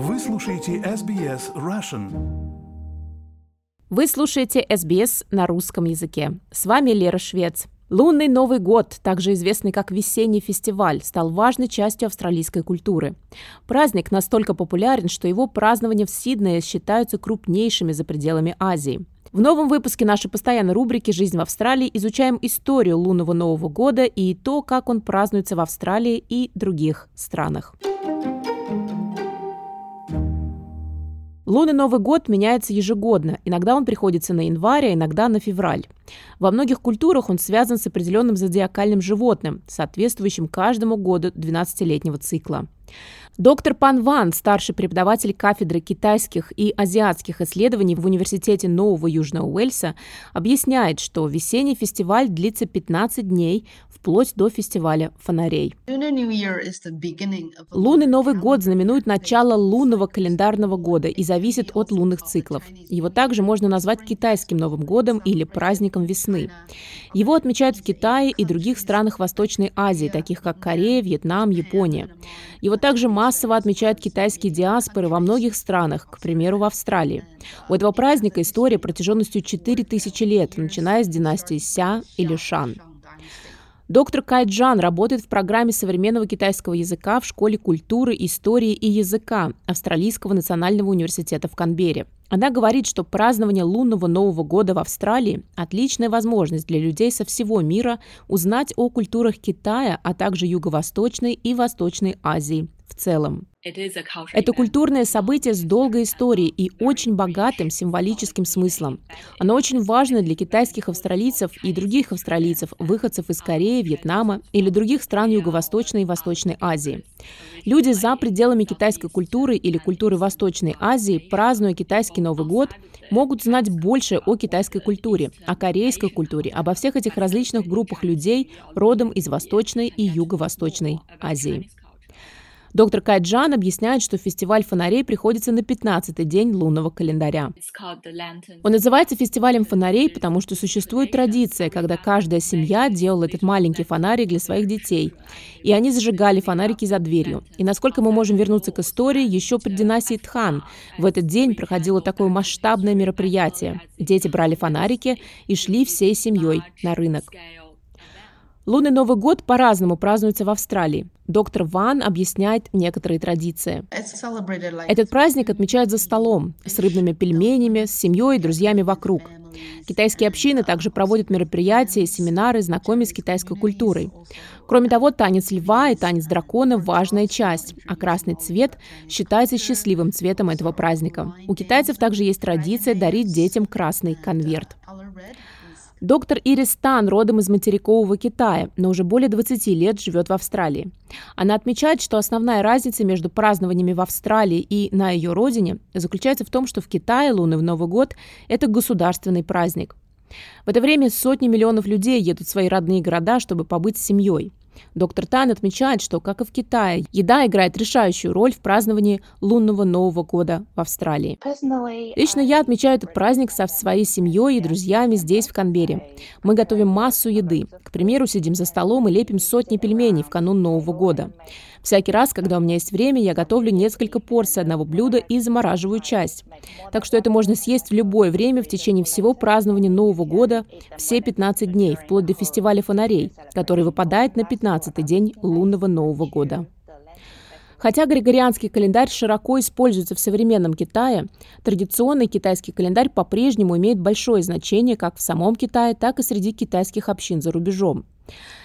Вы слушаете SBS Russian. Вы слушаете SBS на русском языке. С вами Лера Швец. Лунный Новый год, также известный как весенний фестиваль, стал важной частью австралийской культуры. Праздник настолько популярен, что его празднования в Сиднее считаются крупнейшими за пределами Азии. В новом выпуске нашей постоянной рубрики «Жизнь в Австралии» изучаем историю лунного Нового года и то, как он празднуется в Австралии и других странах. Лунный Новый год меняется ежегодно. Иногда он приходится на январь, а иногда на февраль. Во многих культурах он связан с определенным зодиакальным животным, соответствующим каждому году 12-летнего цикла. Доктор Пан Ван, старший преподаватель кафедры китайских и азиатских исследований в Университете Нового Южного Уэльса, объясняет, что весенний фестиваль длится 15 дней, вплоть до фестиваля фонарей. Лунный Новый год знаменует начало лунного календарного года и зависит от лунных циклов. Его также можно назвать китайским Новым годом или праздником весны. Его отмечают в Китае и других странах Восточной Азии, таких как Корея, Вьетнам, Япония. Его также массово отмечают китайские диаспоры во многих странах, к примеру, в Австралии. У этого праздника история протяженностью 4000 лет, начиная с династии Ся или Шан. Доктор Кай Джан работает в программе современного китайского языка в Школе культуры, истории и языка Австралийского национального университета в Канберре. Она говорит, что празднование лунного Нового года в Австралии – отличная возможность для людей со всего мира узнать о культурах Китая, а также Юго-Восточной и Восточной Азии в целом. Это культурное событие с долгой историей и очень богатым символическим смыслом. Оно очень важно для китайских австралийцев и других австралийцев, выходцев из Кореи, Вьетнама или других стран Юго-Восточной и Восточной Азии. Люди за пределами китайской культуры или культуры Восточной Азии, празднуя китайский Новый год, могут знать больше о китайской культуре, о корейской культуре, обо всех этих различных группах людей родом из Восточной и Юго-Восточной Азии. Доктор Кайджан объясняет, что фестиваль фонарей приходится на 15-й день лунного календаря. Он называется фестивалем фонарей, потому что существует традиция, когда каждая семья делала этот маленький фонарик для своих детей. И они зажигали фонарики за дверью. И насколько мы можем вернуться к истории, еще при династии Тхан в этот день проходило такое масштабное мероприятие. Дети брали фонарики и шли всей семьей на рынок. Лунный Новый год по-разному празднуется в Австралии. Доктор Ван объясняет некоторые традиции. Этот праздник отмечают за столом, с рыбными пельменями, с семьей и друзьями вокруг. Китайские общины также проводят мероприятия и семинары, знакомясь с китайской культурой. Кроме того, танец льва и танец дракона – важная часть, а красный цвет считается счастливым цветом этого праздника. У китайцев также есть традиция дарить детям красный конверт. Доктор Ирис Тан родом из материкового Китая, но уже более 20 лет живет в Австралии. Она отмечает, что основная разница между празднованиями в Австралии и на ее родине заключается в том, что в Китае лунный Новый год – это государственный праздник. В это время сотни миллионов людей едут в свои родные города, чтобы побыть с семьей. Доктор Тан отмечает, что, как и в Китае, еда играет решающую роль в праздновании лунного Нового года в Австралии. Лично я отмечаю этот праздник со своей семьей и друзьями здесь, в Канберре. Мы готовим массу еды. К примеру, сидим за столом и лепим сотни пельменей в канун Нового года. Всякий раз, когда у меня есть время, я готовлю несколько порций одного блюда и замораживаю часть. Так что это можно съесть в любое время в течение всего празднования Нового года, все 15 дней, вплоть до фестиваля фонарей, который выпадает на 15-й день лунного Нового года. Хотя григорианский календарь широко используется в современном Китае, традиционный китайский календарь по-прежнему имеет большое значение как в самом Китае, так и среди китайских общин за рубежом.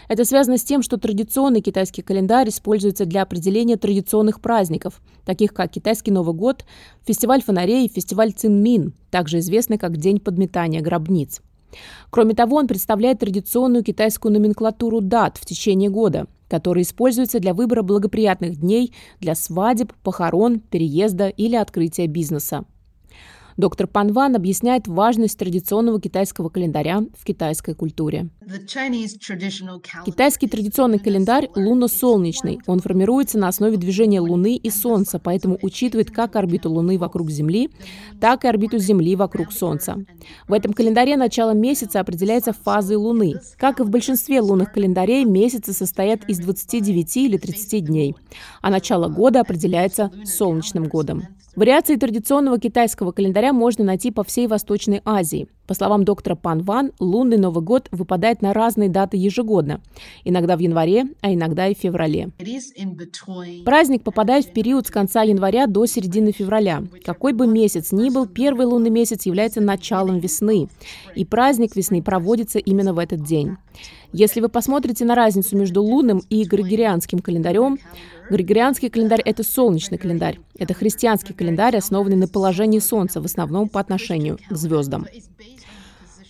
Это связано с тем, что традиционный китайский календарь используется для определения традиционных праздников, таких как Китайский Новый год, фестиваль фонарей и фестиваль Цинмин, также известный как День подметания гробниц. Кроме того, он представляет традиционную китайскую номенклатуру дат в течение года, которая используется для выбора благоприятных дней для свадеб, похорон, переезда или открытия бизнеса. Доктор Пан Ван объясняет важность традиционного китайского календаря в китайской культуре. Китайский традиционный календарь лунно-солнечный. Он формируется на основе движения Луны и Солнца, поэтому учитывает как орбиту Луны вокруг Земли, так и орбиту Земли вокруг Солнца. В этом календаре начало месяца определяется фазой Луны. Как и в большинстве лунных календарей, месяцы состоят из 29 или 30 дней, а начало года определяется солнечным годом. Вариации традиционного китайского календаря можно найти по всей Восточной Азии. По словам доктора Пан Ван, лунный Новый год выпадает на разные даты ежегодно, иногда в январе, а иногда и в феврале. Праздник попадает в период с конца января до середины февраля. Какой бы месяц ни был, первый лунный месяц является началом весны, и праздник весны проводится именно в этот день. Если вы посмотрите на разницу между лунным и григорианским календарем, Григорианский календарь – это солнечный календарь. Это христианский календарь, основанный на положении Солнца, в основном по отношению к звездам.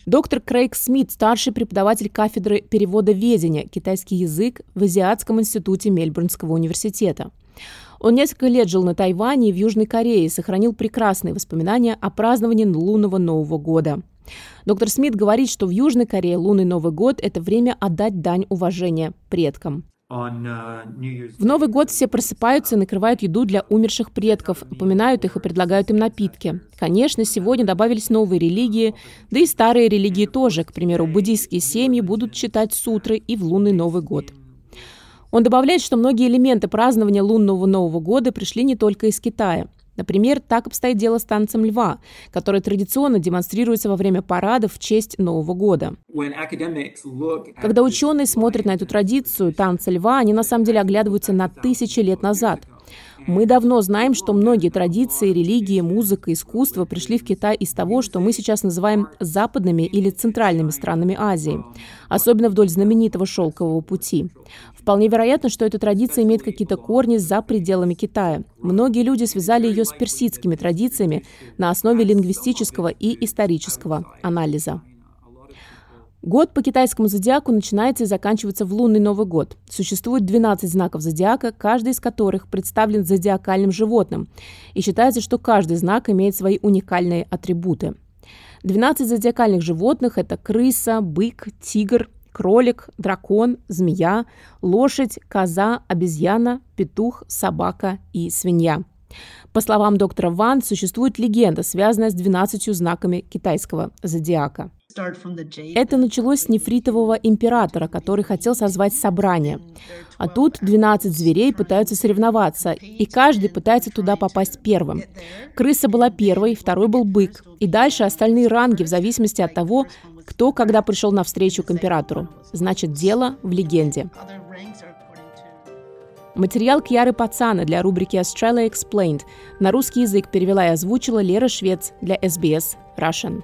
Доктор Крейг Смит, старший преподаватель кафедры перевода ведения китайский язык в Азиатском институте Мельбурнского университета. Он несколько лет жил на Тайване и в Южной Корее и сохранил прекрасные воспоминания о праздновании лунного Нового года. Доктор Смит говорит, что в Южной Корее лунный Новый год – это время отдать дань уважения предкам. Uh, в Новый год все просыпаются и накрывают еду для умерших предков, упоминают их и предлагают им напитки. Конечно, сегодня добавились новые религии, да и старые религии тоже. К примеру, буддийские семьи будут читать сутры и в лунный Новый год. Он добавляет, что многие элементы празднования лунного Нового года пришли не только из Китая – Например, так обстоит дело с танцем льва, который традиционно демонстрируется во время парадов в честь Нового года. Когда ученые смотрят на эту традицию танца льва, они на самом деле оглядываются на тысячи лет назад – мы давно знаем, что многие традиции, религии, музыка, искусство пришли в Китай из того, что мы сейчас называем западными или центральными странами Азии, особенно вдоль знаменитого шелкового пути. Вполне вероятно, что эта традиция имеет какие-то корни за пределами Китая. Многие люди связали ее с персидскими традициями на основе лингвистического и исторического анализа. Год по китайскому зодиаку начинается и заканчивается в лунный Новый год. Существует 12 знаков зодиака, каждый из которых представлен зодиакальным животным. И считается, что каждый знак имеет свои уникальные атрибуты. 12 зодиакальных животных – это крыса, бык, тигр, кролик, дракон, змея, лошадь, коза, обезьяна, петух, собака и свинья. По словам доктора Ван, существует легенда, связанная с 12 знаками китайского зодиака. Это началось с нефритового императора, который хотел созвать собрание. А тут 12 зверей пытаются соревноваться, и каждый пытается туда попасть первым. Крыса была первой, второй был бык, и дальше остальные ранги в зависимости от того, кто когда пришел навстречу к императору. Значит, дело в легенде. Материал Кьяры Пацана для рубрики Australia Explained на русский язык перевела и озвучила Лера Швец для SBS Russian.